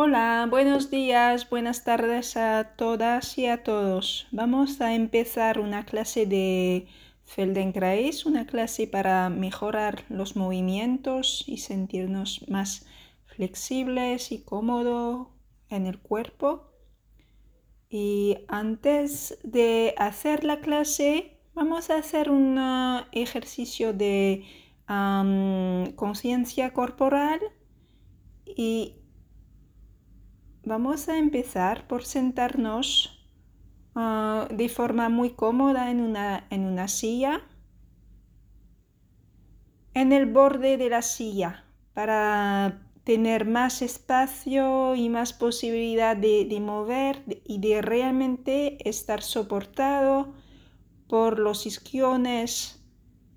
Hola, buenos días, buenas tardes a todas y a todos. Vamos a empezar una clase de Feldenkrais, una clase para mejorar los movimientos y sentirnos más flexibles y cómodos en el cuerpo. Y antes de hacer la clase, vamos a hacer un ejercicio de conciencia corporal y Vamos a empezar por sentarnos ah, de forma muy cómoda en una, en una silla, en el borde de la silla, para tener más espacio y más posibilidad de, mover y de realmente estar soportado por los isquiones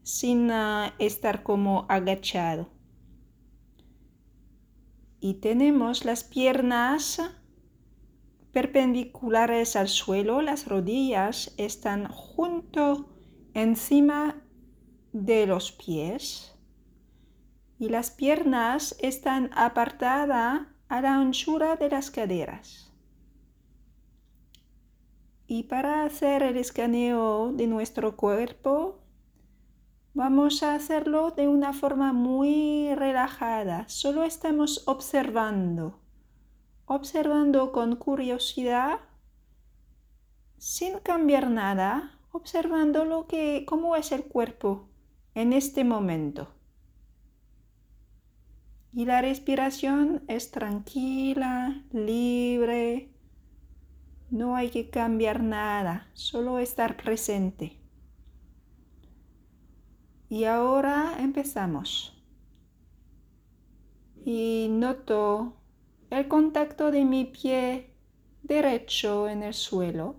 sin ah, estar como agachado y tenemos las piernas perpendiculares al suelo, las rodillas están junto encima de los pies y las piernas están apartadas a la anchura de las caderas. Y para hacer el escaneo de nuestro cuerpo Vamos a hacerlo de una forma muy relajada. Solo estamos observando, observando con curiosidad, sin cambiar nada, observando lo que, cómo es el cuerpo en este momento. Y la respiración es tranquila, libre. No hay que cambiar nada, solo estar presente. Y ahora empezamos. Y noto el contacto de mi pie derecho en el suelo,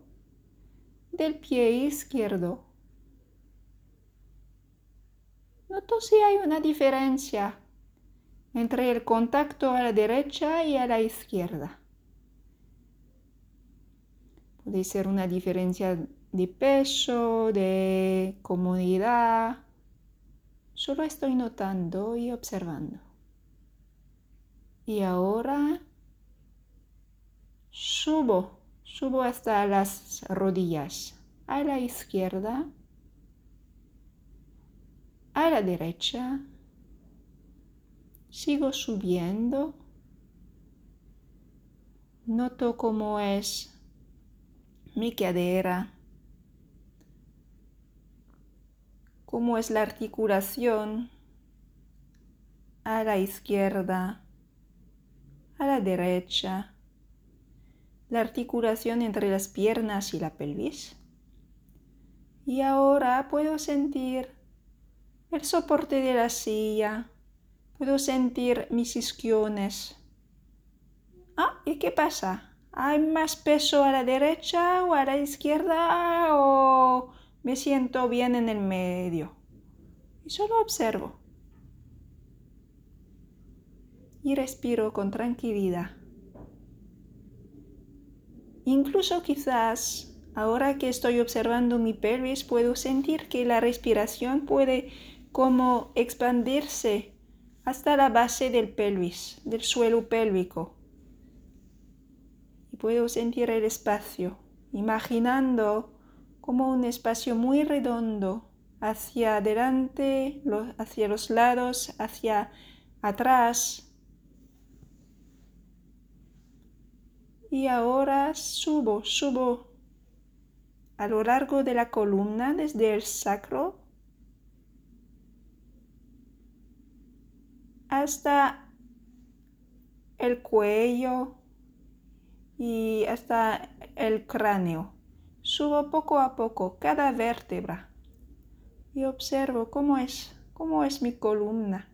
del pie izquierdo. Noto si hay una diferencia entre el contacto a la derecha y a la izquierda. Puede ser una diferencia de peso, de comodidad, Solo estoy notando y observando. Y ahora subo, subo hasta las rodillas, a la izquierda, a la derecha, sigo subiendo, noto cómo es mi cadera, cómo es la articulación a la izquierda, a la derecha, la articulación entre las piernas y la pelvis. Y ahora puedo sentir el soporte de la silla, puedo sentir mis isquiones. Ah, ¿y qué pasa? ¿Hay más peso a la derecha o a la izquierda o me siento bien en el medio y solo observo. Y respiro con tranquilidad. Incluso quizás ahora que estoy observando mi pelvis puedo sentir que la respiración puede como expandirse hasta la base del pelvis, del suelo pélvico. Y puedo sentir el espacio, imaginando como un espacio muy redondo hacia adelante, hacia los lados, hacia atrás. Y ahora subo, subo a lo largo de la columna desde el sacro hasta el cuello y hasta el cráneo. Subo poco a poco cada vértebra y observo cómo es, cómo es mi columna.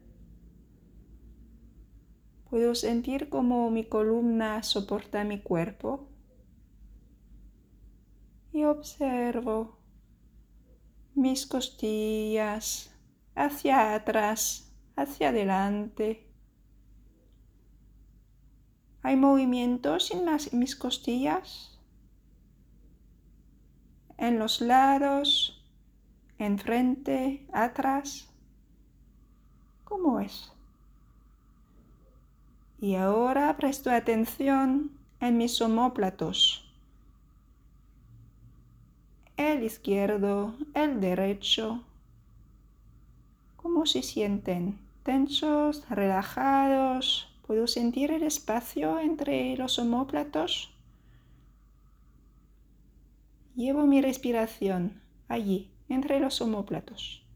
Puedo sentir cómo mi columna soporta mi cuerpo y observo mis costillas hacia atrás, hacia adelante. ¿Hay movimientos en mis costillas? En los lados, enfrente, atrás. ¿Cómo es? Y ahora presto atención en mis omóplatos. El izquierdo, el derecho. ¿Cómo se sienten? ¿Tensos? ¿Relajados? ¿Puedo sentir el espacio entre los omóplatos? Llevo mi respiración allí, entre los omóplatos.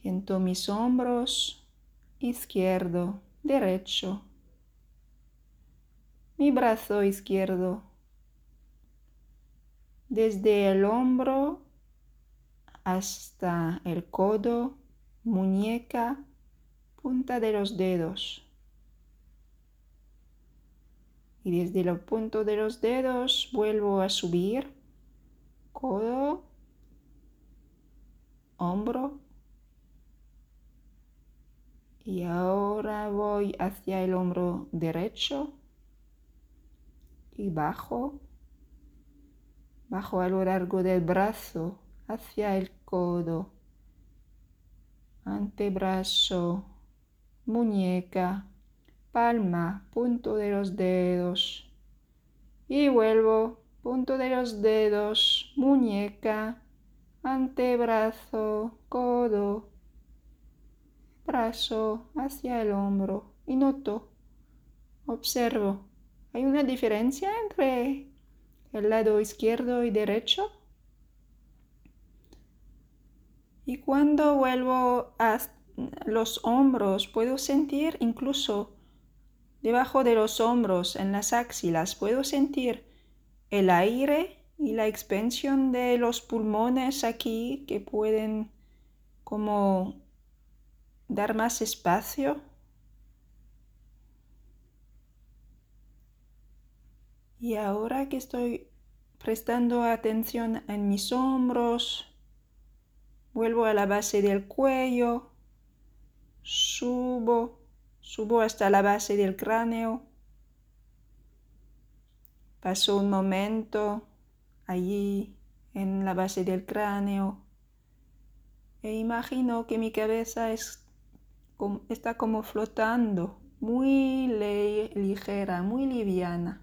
Siento mis hombros, izquierdo, derecho, mi brazo izquierdo, desde el hombro hasta el codo, muñeca, punta de los dedos. Y desde el punto de los dedos vuelvo a subir, codo, hombro, y ahora voy hacia el hombro derecho. Y bajo, bajo a lo largo del brazo hacia el codo, antebrazo, muñeca, palma, punto de los dedos. Y vuelvo, punto de los dedos, muñeca, antebrazo, codo, brazo hacia el hombro y noto, observo. ¿Hay una diferencia entre el lado izquierdo y derecho? Y cuando vuelvo a los hombros, puedo sentir incluso debajo de los hombros, en las axilas, puedo sentir el aire y la expansión de los pulmones aquí que pueden como dar más espacio. Y ahora que estoy prestando atención en mis hombros, vuelvo a la base del cuello, subo, subo hasta la base del cráneo, paso un momento allí en la base del cráneo e imagino que mi cabeza es está como flotando, muy ligera, muy liviana.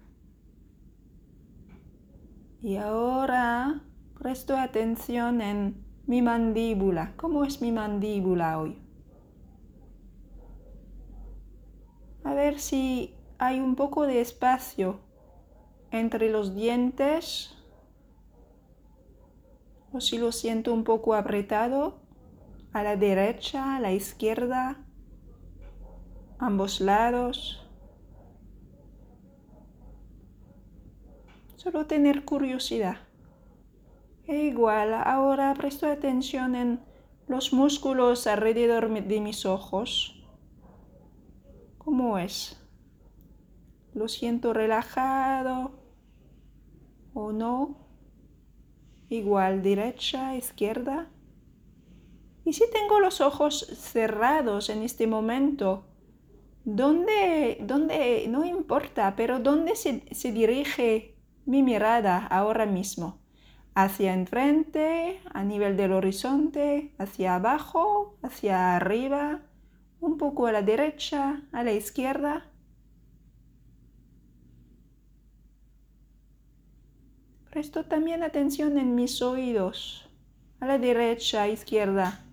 Y ahora presto atención en mi mandíbula. ¿Cómo es mi mandíbula hoy? A ver si hay un poco de espacio entre los dientes o si lo siento un poco apretado a la derecha, a la izquierda, ambos lados. Solo tener curiosidad. E igual, ahora presto atención en los músculos alrededor de mis ojos. ¿Cómo es? ¿Lo siento relajado o no? Igual, derecha, izquierda. Y si tengo los ojos cerrados en este momento, ¿dónde, dónde no importa, pero dónde se, se dirige mi mirada ahora mismo? ¿Hacia enfrente, a nivel del horizonte, hacia abajo, hacia arriba, un poco a la derecha, a la izquierda? Presto también atención en mis oídos, a la derecha, izquierda.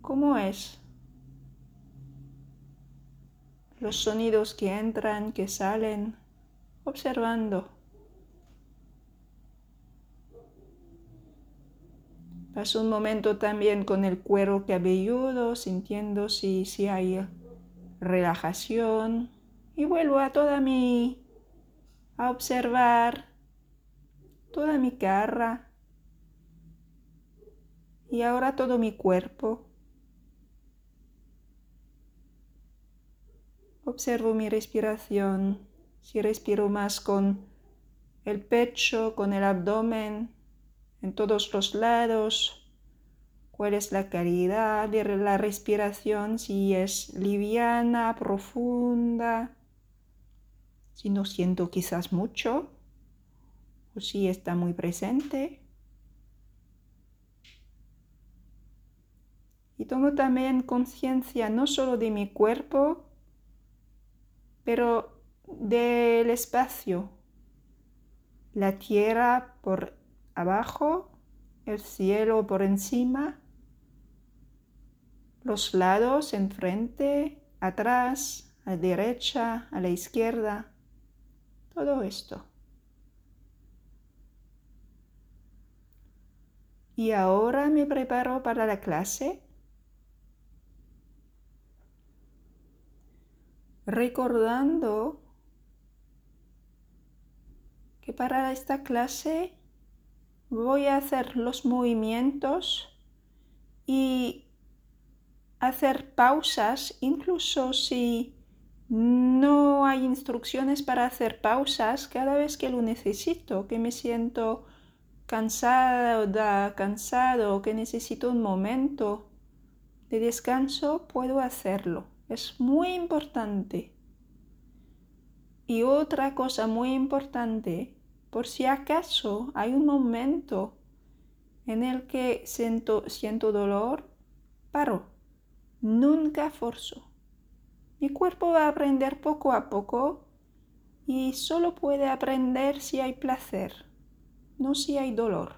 ¿Cómo es? Los sonidos que entran, que salen, observando. Paso un momento también con el cuero cabelludo, sintiendo si, si hay relajación. Y vuelvo a toda mi... a observar toda mi cara. Y ahora todo mi cuerpo. Observo mi respiración, si respiro más con el pecho, con el abdomen, en todos los lados, cuál es la calidad de la respiración, si es liviana, profunda, si no siento quizás mucho o si está muy presente. Y tomo también conciencia no solo de mi cuerpo, pero del espacio. La tierra por abajo, el cielo por encima, los lados enfrente, atrás, a la derecha, a la izquierda, todo esto. Y ahora me preparo para la clase. Recordando que para esta clase voy a hacer los movimientos y hacer pausas, incluso si no hay instrucciones para hacer pausas cada vez que lo necesito, que me siento cansada, cansado, que necesito un momento de descanso, puedo hacerlo. Es muy importante. Y otra cosa muy importante, por si acaso hay un momento en el que siento, siento dolor, paro. Nunca forzo. Mi cuerpo va a aprender poco a poco y solo puede aprender si hay placer, no si hay dolor.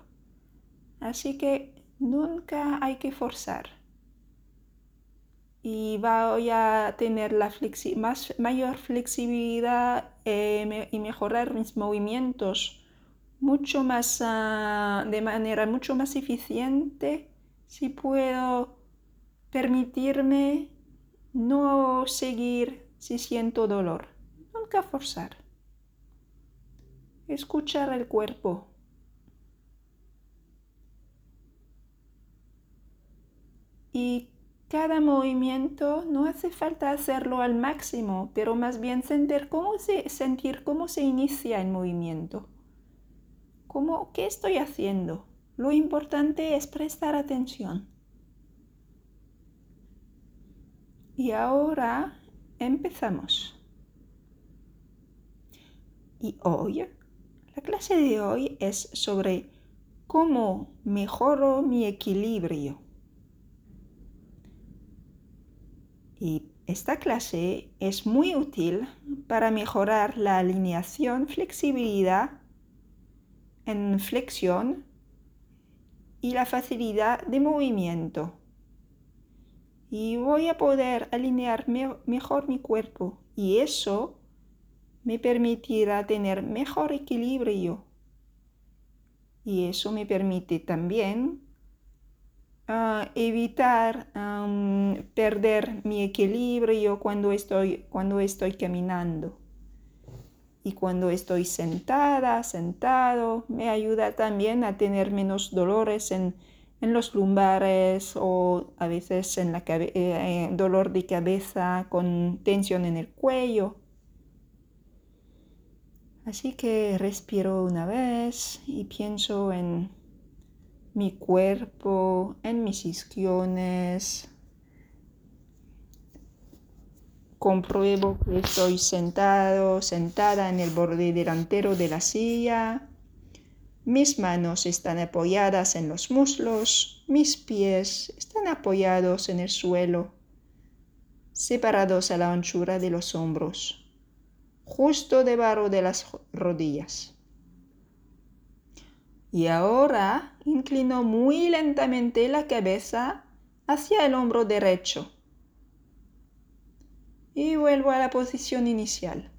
Así que nunca hay que forzar. Y voy a tener la más, mayor flexibilidad eh, y mejorar mis movimientos mucho más, ah, de manera mucho más eficiente si puedo permitirme no seguir si siento dolor. Nunca forzar. Escuchar el cuerpo. Y cada movimiento no hace falta hacerlo al máximo, pero más bien sentir cómo se, sentir cómo se inicia el movimiento. Cómo, ¿Qué estoy haciendo? Lo importante es prestar atención. Y ahora empezamos. Y hoy, la clase de hoy es sobre cómo mejoro mi equilibrio. Y esta clase es muy útil para mejorar la alineación, flexibilidad en flexión y la facilidad de movimiento. Y voy a poder alinear mejor mi cuerpo y eso me permitirá tener mejor equilibrio. Y eso me permite también ah, evitar perder mi equilibrio cuando estoy, cuando estoy caminando. Y cuando estoy sentada, sentado, me ayuda también a tener menos dolores en, en los lumbares o a veces en la eh, eh, dolor de cabeza con tensión en el cuello. Así que respiro una vez y pienso en mi cuerpo, en mis isquiones. Compruebo que estoy sentado, sentada en el borde delantero de la silla mis manos están apoyadas en los muslos, mis pies están apoyados en el suelo, separados a la anchura de los hombros, justo debajo de las rodillas. Y ahora inclino muy lentamente la cabeza hacia el hombro derecho y vuelvo a la posición inicial.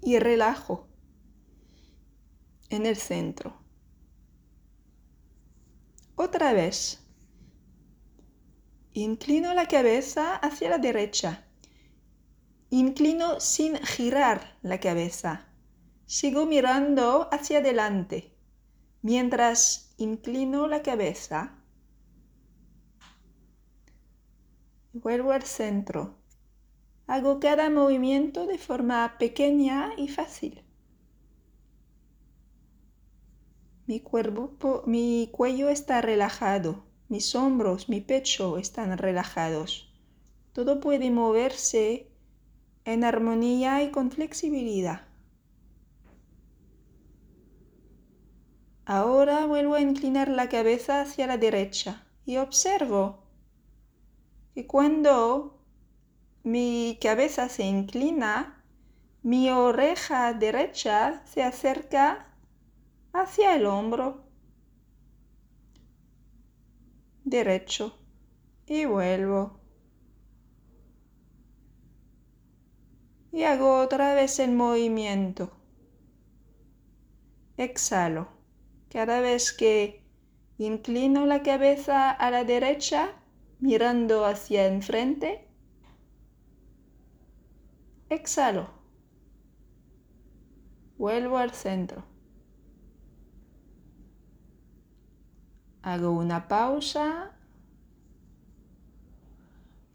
Y relajo en el centro. Otra vez. Inclino la cabeza hacia la derecha. Inclino sin girar la cabeza. Sigo mirando hacia adelante. Mientras inclino la cabeza, vuelvo al centro. Hago cada movimiento de forma pequeña y fácil. Mi, mi cuello está relajado, mis hombros, mi pecho están relajados. Todo puede moverse en armonía y con flexibilidad. Ahora vuelvo a inclinar la cabeza hacia la derecha y observo que cuando mi cabeza se inclina, mi oreja derecha se acerca hacia el hombro derecho y vuelvo. Y hago otra vez el movimiento. Exhalo. Cada vez que inclino la cabeza a la derecha, mirando hacia enfrente, exhalo. Vuelvo al centro. Hago una pausa.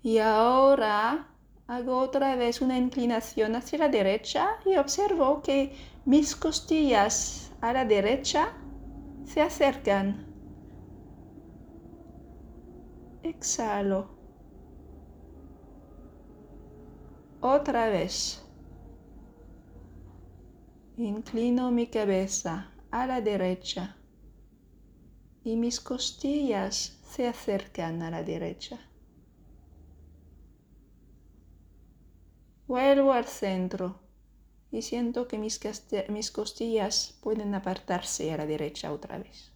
Y ahora hago otra vez una inclinación hacia la derecha y observo que mis costillas a la derecha se acercan. Exhalo. Otra vez. Inclino mi cabeza a la derecha y mis costillas se acercan a la derecha. Vuelvo al centro y siento que mis, mis, costillas pueden apartarse a la derecha otra vez.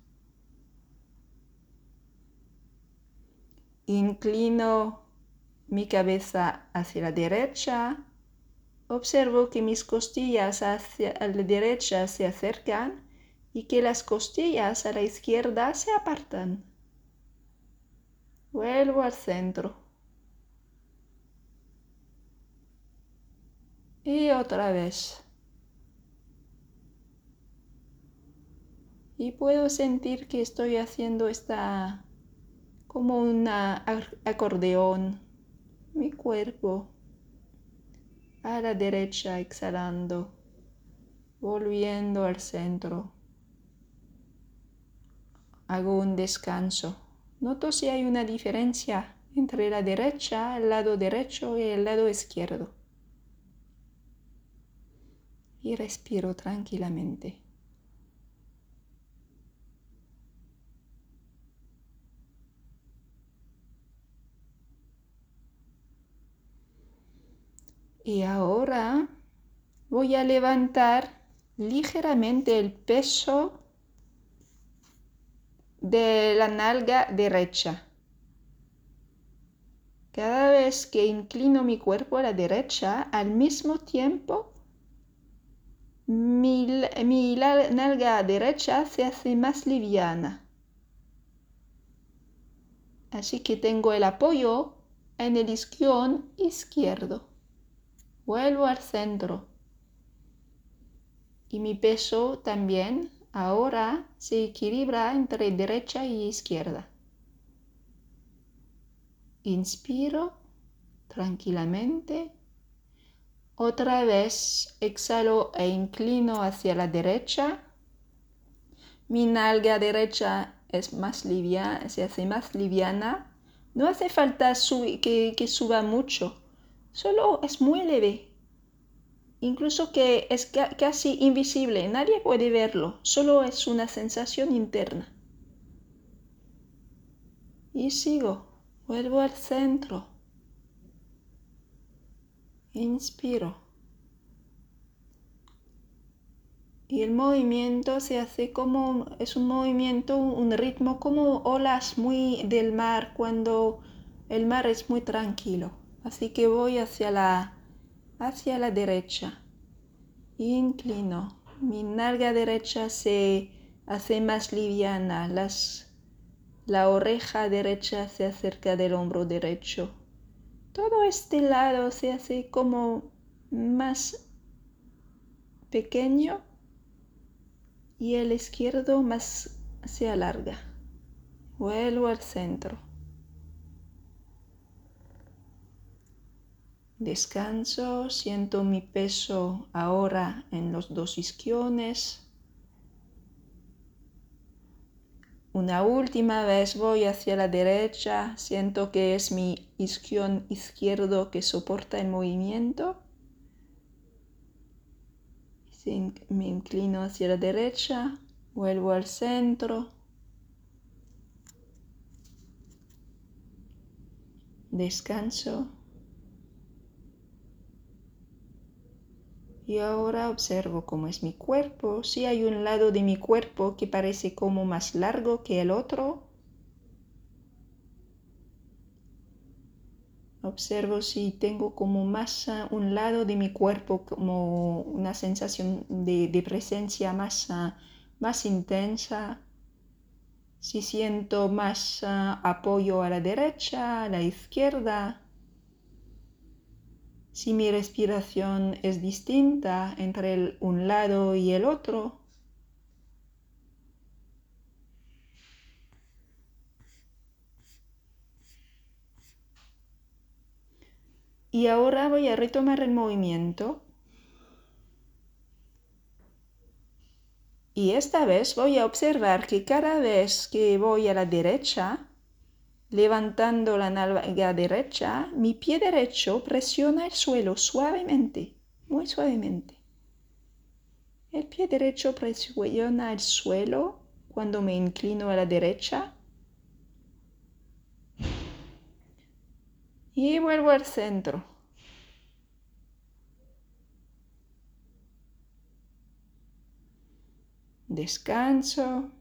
Inclino mi cabeza hacia la derecha. Observo que mis costillas hacia la derecha se acercan y que las costillas a la izquierda se apartan. Vuelvo al centro. Y otra vez. Y puedo sentir que estoy haciendo esta como un acordeón. Mi cuerpo a la derecha exhalando, volviendo al centro hago un descanso. Noto si hay una diferencia entre la derecha, el lado derecho y el lado izquierdo. Y respiro tranquilamente. Y ahora voy a levantar ligeramente el peso de la nalga derecha. Cada vez que inclino mi cuerpo a la derecha, al mismo tiempo mi, nalga derecha se hace más liviana. Así que tengo el apoyo en el isquión izquierdo. Vuelvo al centro. Y mi peso también Ahora se equilibra entre derecha y izquierda. Inspiro tranquilamente. Otra vez exhalo e inclino hacia la derecha. Mi nalga derecha es más liviana, se hace más liviana. No hace falta que, suba mucho, solo es muy leve incluso que es casi invisible, nadie puede verlo, solo es una sensación interna. Y sigo, vuelvo al centro. Inspiro. Y el movimiento se hace como, es un movimiento, un ritmo como olas muy del mar cuando el mar es muy tranquilo. Así que voy hacia la hacia la derecha. Inclino. Mi nalga derecha se hace más liviana. Las, la oreja derecha se acerca del hombro derecho. Todo este lado se hace como más pequeño y el izquierdo más se alarga. Vuelvo al centro. Descanso, siento mi peso ahora en los dos isquiones. Una última vez voy hacia la derecha, siento que es mi isquión izquierdo que soporta el movimiento. Me inclino hacia la derecha, vuelvo al centro. Descanso. Y ahora observo cómo es mi cuerpo. Si hay un lado de mi cuerpo que parece como más largo que el otro. Observo si tengo como más un lado de mi cuerpo, como una sensación de, presencia más, más intensa. Si siento más apoyo a la derecha, a la izquierda si mi respiración es distinta entre un lado y el otro. Y ahora voy a retomar el movimiento. Y esta vez voy a observar que cada vez que voy a la derecha, Levantando la nalga derecha, mi pie derecho presiona el suelo suavemente, muy suavemente. El pie derecho presiona el suelo cuando me inclino a la derecha. Y vuelvo al centro. Descanso.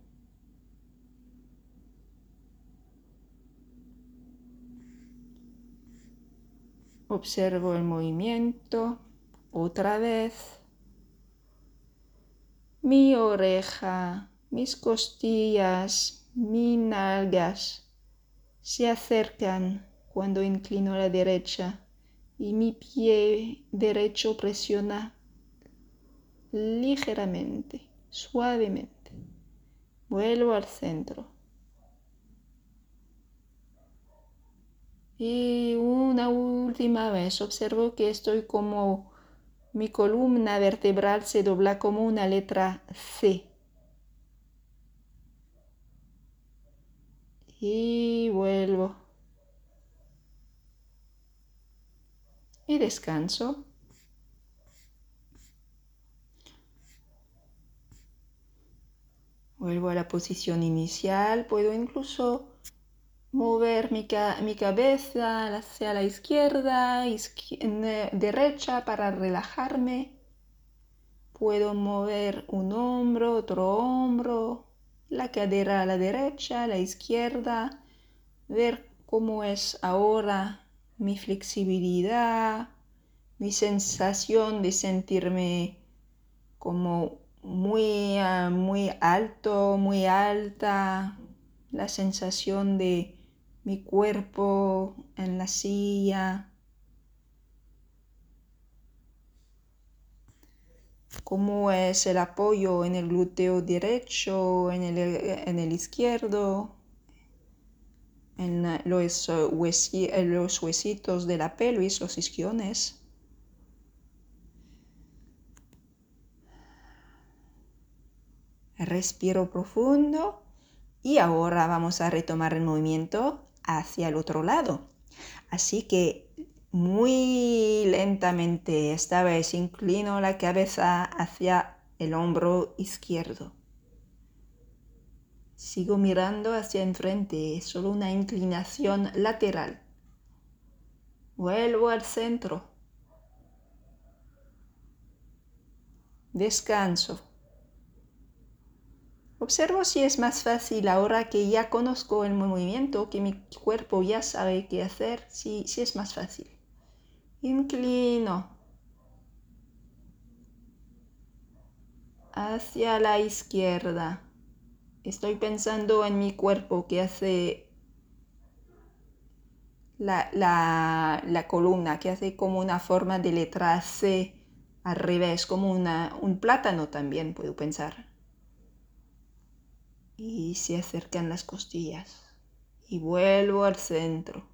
Observo el movimiento otra vez. Mi oreja, mis costillas, mis nalgas se acercan cuando inclino a la derecha y mi pie derecho presiona ligeramente, suavemente. Vuelvo al centro. Y una última vez observo que estoy como mi columna vertebral se dobla como una letra C. Y vuelvo. Y descanso. Vuelvo a la posición inicial. Puedo incluso mover mi, cabeza hacia la izquierda, derecha para relajarme. Puedo mover un hombro, otro hombro, la cadera a la derecha, a la izquierda, ver cómo es ahora mi flexibilidad, mi sensación de sentirme como muy, ah, muy alto, muy alta, la sensación de mi cuerpo en la silla, cómo es el apoyo en el glúteo derecho, en el, izquierdo, en los, los huesitos de la pelvis, los isquiones. Respiro profundo y ahora vamos a retomar el movimiento hacia el otro lado. Así que muy lentamente esta vez inclino la cabeza hacia el hombro izquierdo. Sigo mirando hacia enfrente, solo una inclinación lateral. Vuelvo al centro. Descanso. Observo si es más fácil ahora que ya conozco el movimiento, que mi cuerpo ya sabe qué hacer, si, es más fácil. Inclino hacia la izquierda. Estoy pensando en mi cuerpo que hace la, la, columna, que hace como una forma de letra C al revés, como una, un plátano también puedo pensar y se acercan las costillas y vuelvo al centro.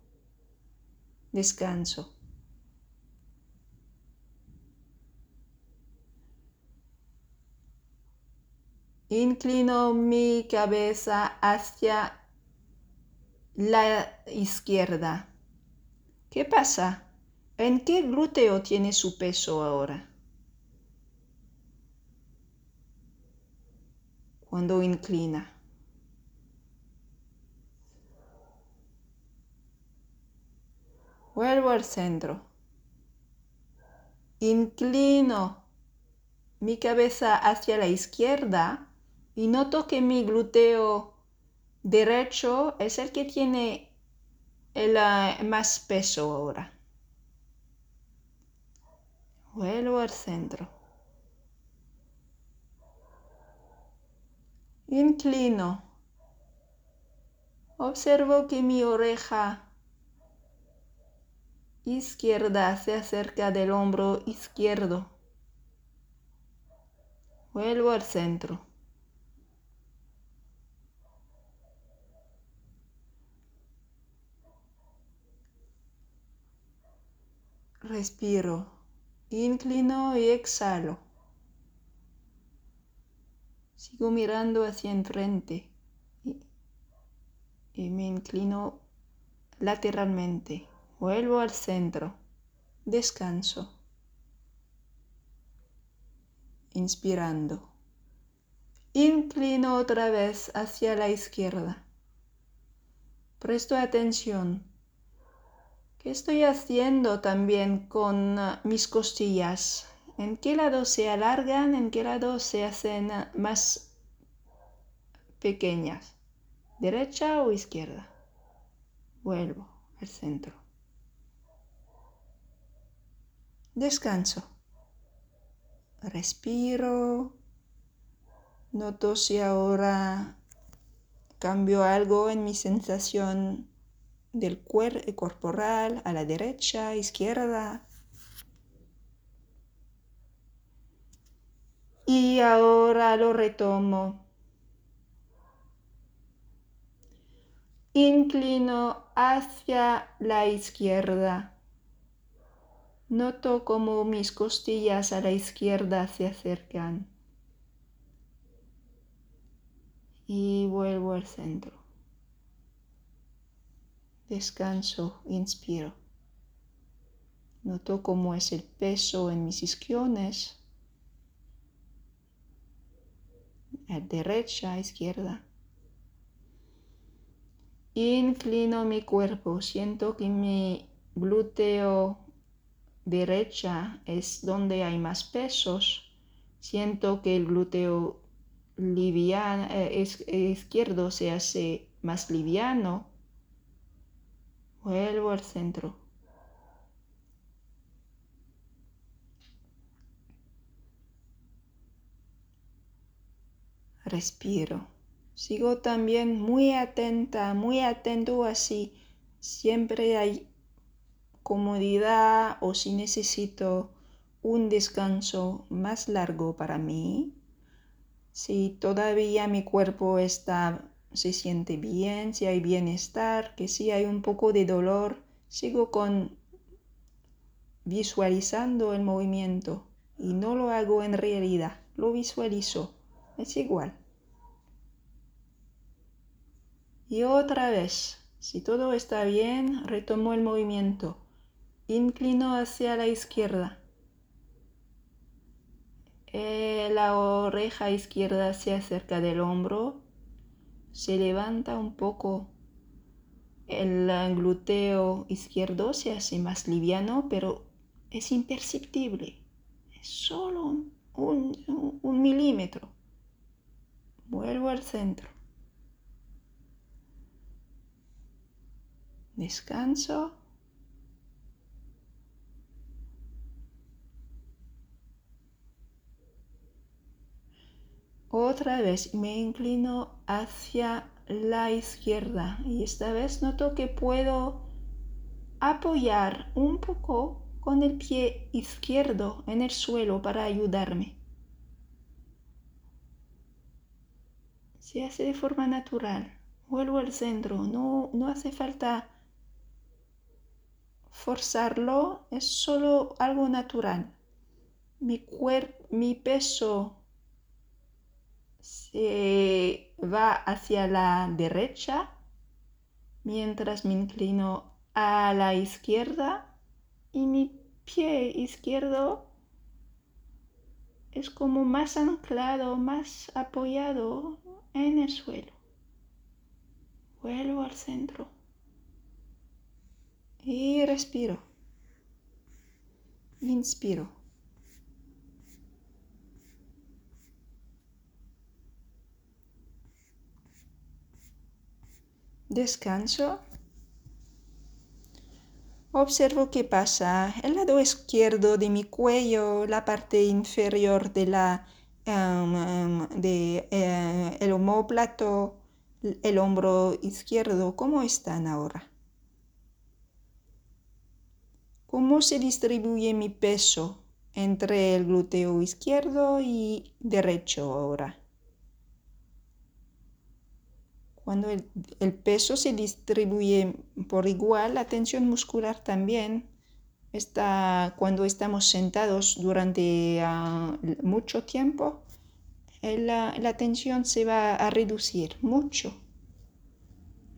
Descanso. Inclino mi cabeza hacia la izquierda. ¿Qué pasa? ¿En qué glúteo tiene su peso ahora? Cuando inclina. Vuelvo al centro. Inclino mi cabeza hacia la izquierda y noto que mi glúteo derecho es el que tiene el uh, más peso ahora. Vuelvo al centro. Inclino. Observo que mi oreja izquierda se acerca del hombro izquierdo. Vuelvo al centro. Respiro, inclino y exhalo. Sigo mirando hacia enfrente y, y me inclino lateralmente. Vuelvo al centro. Descanso. Inspirando. Inclino otra vez hacia la izquierda. Presto atención. ¿Qué estoy haciendo también con uh, mis costillas? ¿En qué lado se alargan? ¿En qué lado se hacen uh, más pequeñas? ¿Derecha o izquierda? Vuelvo al centro. Descanso. Respiro. Noto si ahora cambio algo en mi sensación del cuerpo corporal a la derecha, izquierda. Y ahora lo retomo. Inclino hacia la izquierda. Noto como mis costillas a la izquierda se acercan. Y vuelvo al centro. Descanso, inspiro. Noto cómo es el peso en mis isquiones. A derecha, izquierda. Inclino mi cuerpo. Siento que mi glúteo derecha es donde hay más pesos. Siento que el glúteo liviano, eh, izquierdo se hace más liviano. Vuelvo al centro. Respiro. Sigo también muy atenta, muy atento así. Siempre hay comodidad o si necesito un descanso más largo para mí, si todavía mi cuerpo está, se siente bien, si hay bienestar, que si hay un poco de dolor, sigo con visualizando el movimiento y no lo hago en realidad, lo visualizo, es igual. Y otra vez, si todo está bien, retomo el movimiento inclino hacia la izquierda. Eh, la oreja izquierda se acerca del hombro, se levanta un poco. El glúteo izquierdo se hace más liviano, pero es imperceptible. Es solo un milímetro. Vuelvo al centro. Descanso. Otra vez me inclino hacia la izquierda y esta vez noto que puedo apoyar un poco con el pie izquierdo en el suelo para ayudarme. Se hace de forma natural. Vuelvo al centro. No, no hace falta forzarlo. Es solo algo natural. Mi cuerpo, mi peso se va hacia la derecha mientras me inclino a la izquierda y mi pie izquierdo es como más anclado, más apoyado en el suelo. Vuelvo al centro. Y respiro. Inspiro. Descanso. Observo qué pasa. El lado izquierdo de mi cuello, la parte inferior de la em, de, eh, el homóplato, el hombro izquierdo, ¿cómo están ahora? ¿Cómo se distribuye mi peso entre el glúteo izquierdo y derecho ahora? Cuando el, peso se distribuye por igual, la tensión muscular también está cuando estamos sentados durante ah, mucho tiempo, eh, la, tensión se va a reducir mucho.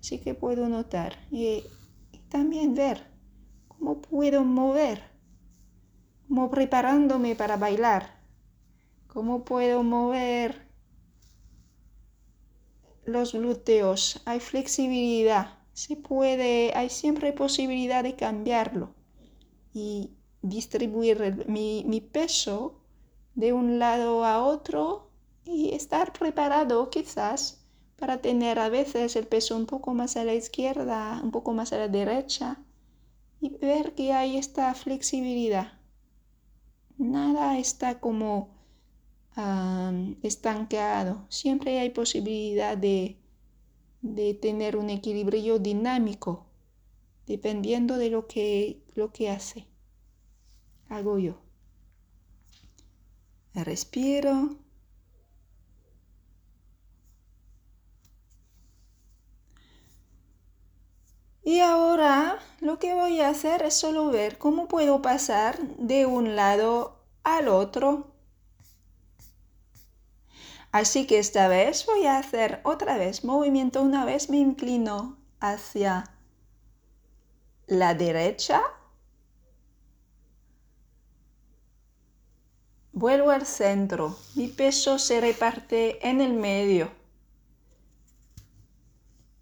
Así que puedo notar y, también ver cómo puedo mover, como preparándome para bailar, cómo puedo mover los glúteos, hay flexibilidad, se puede, hay siempre posibilidad de cambiarlo y distribuir mi, mi peso de un lado a otro y estar preparado quizás para tener a veces el peso un poco más a la izquierda, un poco más a la derecha y ver que hay esta flexibilidad. Nada está como estancado. Siempre hay posibilidad de, de, tener un equilibrio dinámico dependiendo de lo que, lo que hace. Hago yo. Respiro. Y ahora lo que voy a hacer es solo ver cómo puedo pasar de un lado al otro Así que esta vez voy a hacer otra vez movimiento. Una vez me inclino hacia la derecha. Vuelvo al centro. Mi peso se reparte en el medio.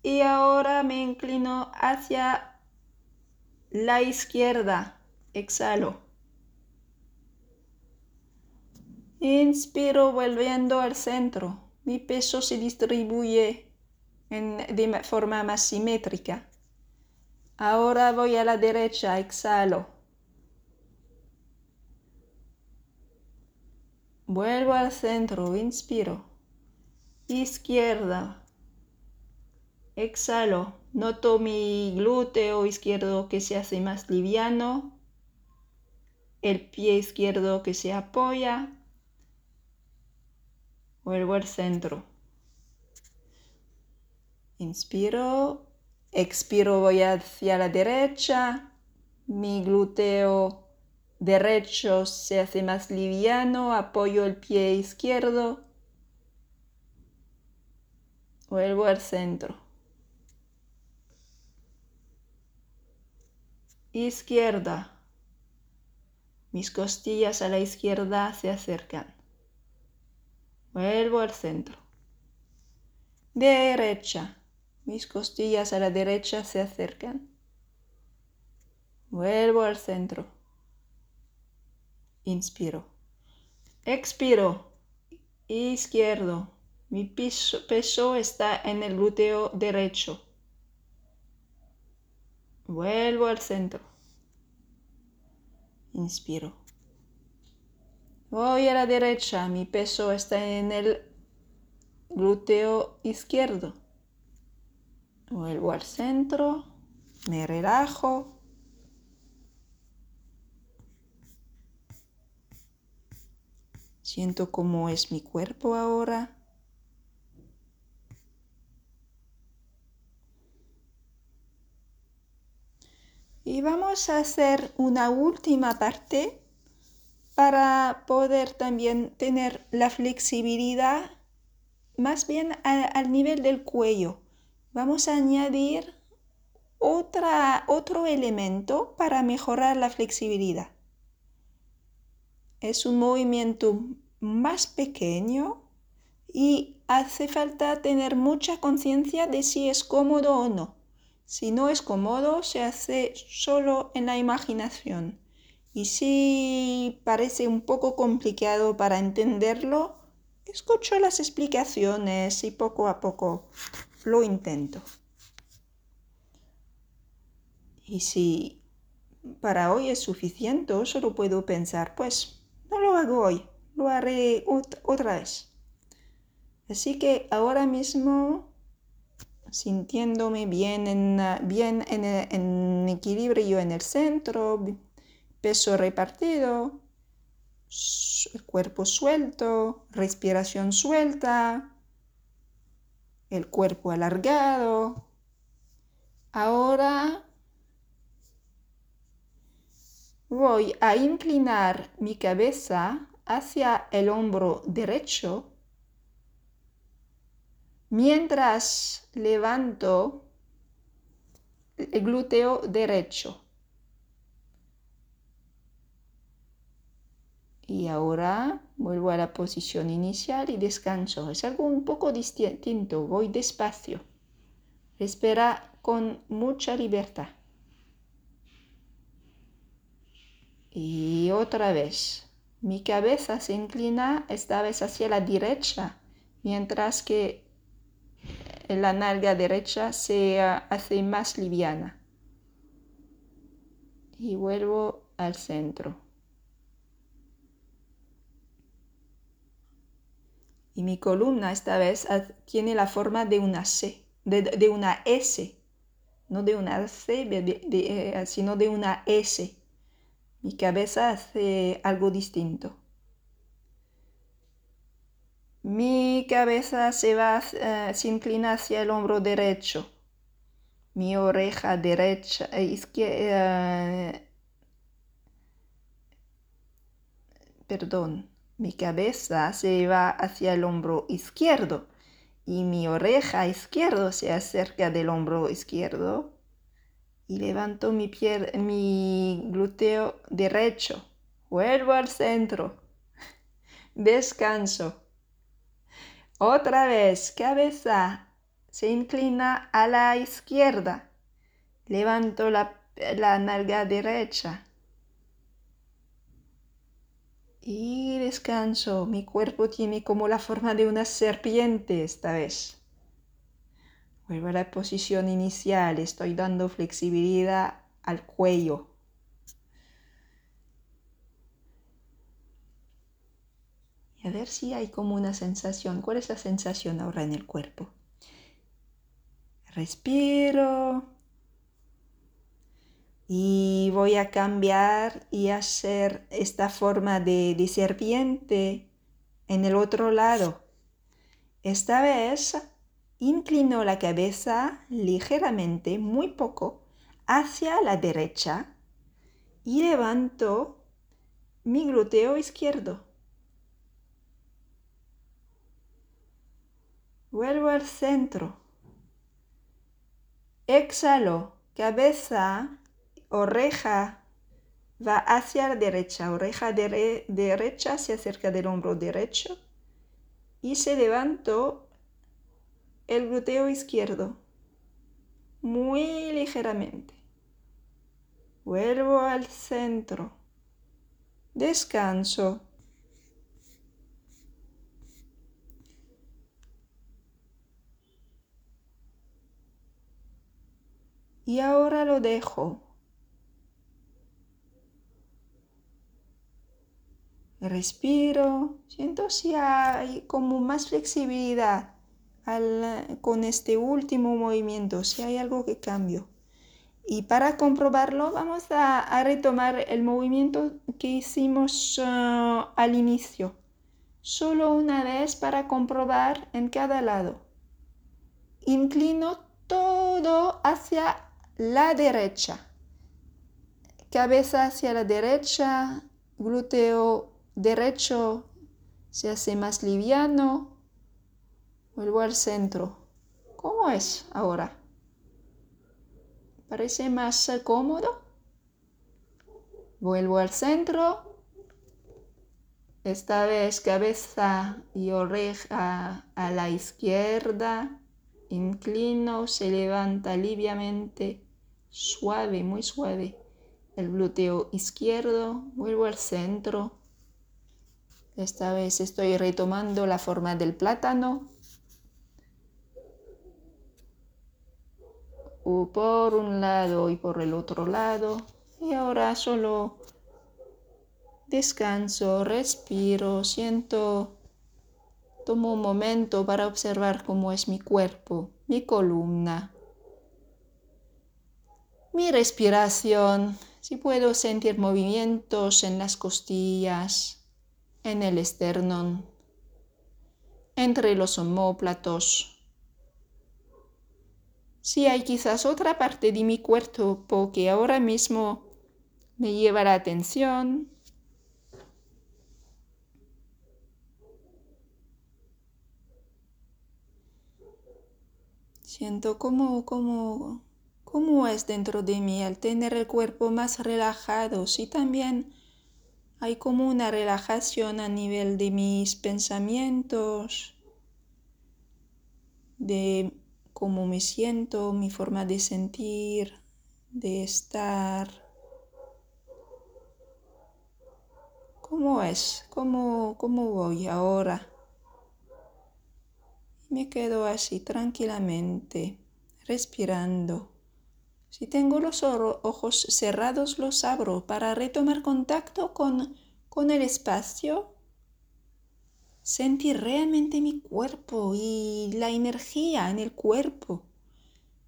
Y ahora me inclino hacia la izquierda. Exhalo. Inspiro volviendo al centro. Mi peso se distribuye de forma más simétrica. Ahora voy a la derecha, exhalo. Vuelvo al centro, inspiro. Izquierda. Exhalo. Noto mi glúteo izquierdo que se hace más liviano. El pie izquierdo que se apoya Vuelvo al centro. Inspiro, expiro, voy hacia la derecha. Mi glúteo derecho se hace más liviano. Apoyo el pie izquierdo. Vuelvo al centro. Izquierda. Mis costillas a la izquierda se acercan. Vuelvo al centro. Derecha. Mis costillas a la derecha se acercan. Vuelvo al centro. Inspiro. Expiro. Izquierdo. Mi peso está en el glúteo derecho. Vuelvo al centro. Inspiro. Voy a la derecha, mi peso está en el glúteo izquierdo. Vuelvo al centro, me relajo. Siento cómo es mi cuerpo ahora. Y vamos a hacer una última parte para poder también tener la flexibilidad más bien al nivel del cuello. Vamos a añadir otro elemento para mejorar la flexibilidad. Es un movimiento más pequeño y hace falta tener mucha conciencia de si es cómodo o no. Si no es cómodo, se hace solo en la imaginación. Y si parece un poco complicado para entenderlo, escucho las explicaciones y poco a poco lo intento. Y si para hoy es suficiente, solo puedo pensar, pues no lo hago hoy, lo haré otra vez. Así que ahora mismo sintiéndome bien en, bien en, en equilibrio en el centro, peso repartido, el cuerpo suelto, respiración suelta, el cuerpo alargado. Ahora voy a inclinar mi cabeza hacia el hombro derecho mientras levanto el glúteo derecho. Y ahora vuelvo a la posición inicial y descanso. Es algo un poco distinto, voy despacio. Respira con mucha libertad. Y otra vez, mi cabeza se inclina esta vez hacia la derecha, mientras que la nalga derecha se hace más liviana. Y vuelvo al centro. Y mi columna esta vez tiene la forma de una C, de, una S, no de una C, eh, sino de una S. Mi cabeza hace algo distinto. Mi cabeza se va, eh, se inclina hacia el hombro derecho. Mi oreja derecha, e izquierda, eh, perdón, mi cabeza se va hacia el hombro izquierdo y mi oreja izquierda se acerca del hombro izquierdo y levanto mi, mi glúteo derecho. Vuelvo al centro. Descanso. Otra vez, cabeza se inclina a la izquierda. Levanto la, nalga derecha. Y descanso. Mi cuerpo tiene como la forma de una serpiente esta vez. Vuelvo a la posición inicial. Estoy dando flexibilidad al cuello. y a ver si hay como una sensación. ¿Cuál es la sensación ahora en el cuerpo? Respiro y voy a cambiar y hacer esta forma de, de serpiente en el otro lado. Esta vez inclino la cabeza ligeramente, muy poco, hacia la derecha y levanto mi glúteo izquierdo. Vuelvo al centro. Exhalo. Cabeza, oreja va hacia la derecha. Oreja derecha se acerca del hombro derecho. Y se levantó el glúteo izquierdo. Muy ligeramente. Vuelvo al centro. Descanso. y ahora lo dejo. Respiro, siento si hay como más flexibilidad con este último movimiento, si hay algo que cambio. Y para comprobarlo vamos a, retomar el movimiento que hicimos ah, al inicio. Solo una vez para comprobar en cada lado. Inclino todo hacia la derecha. Cabeza hacia la derecha, glúteo derecho se hace más liviano. Vuelvo al centro. ¿Cómo es ahora? ¿Parece más cómodo? Vuelvo al centro. Esta vez cabeza y oreja a la izquierda inclino, se levanta liviamente, suave, muy suave. El glúteo izquierdo, vuelvo al centro. Esta vez estoy retomando la forma del plátano. por un lado y por el otro lado. Y ahora solo descanso, respiro, siento, tomo un momento para observar cómo es mi cuerpo, mi columna, mi respiración, si puedo sentir movimientos en las costillas, en el esternón, entre los omóplatos. Si hay quizás otra parte de mi cuerpo que ahora mismo me lleva la atención, Siento cómo, cómo, cómo es dentro de mí al tener el cuerpo más relajado. Sí, también hay como una relajación a nivel de mis pensamientos, de cómo me siento, mi forma de sentir, de estar. ¿Cómo es? ¿Cómo, cómo voy ahora? Me quedo así tranquilamente, respirando. Si tengo los ojos cerrados, los abro para retomar contacto con, con el espacio. Sentir realmente mi cuerpo y la energía en el cuerpo.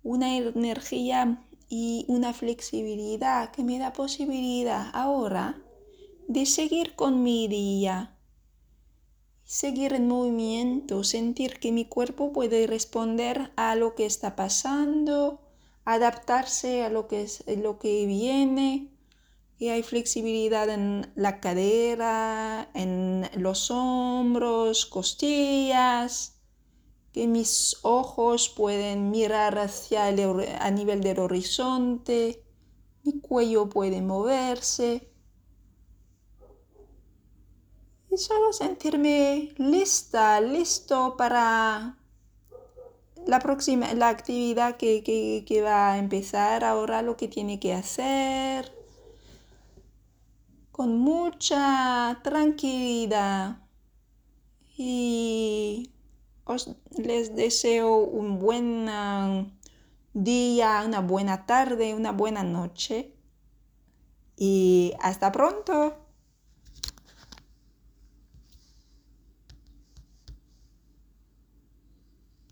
Una energía y una flexibilidad que me da posibilidad ahora de seguir con mi día seguir en movimiento, sentir que mi cuerpo puede responder a lo que está pasando, adaptarse a lo que, es, lo que viene, que hay flexibilidad en la cadera, en los hombros, costillas, que mis ojos pueden mirar hacia a nivel del horizonte, mi cuello puede moverse. Y solo sentirme lista, listo para la próxima, la actividad que, que va a empezar ahora, lo que tiene que hacer, con mucha tranquilidad. Y os les deseo un buen día, una buena tarde, una buena noche. Y hasta pronto.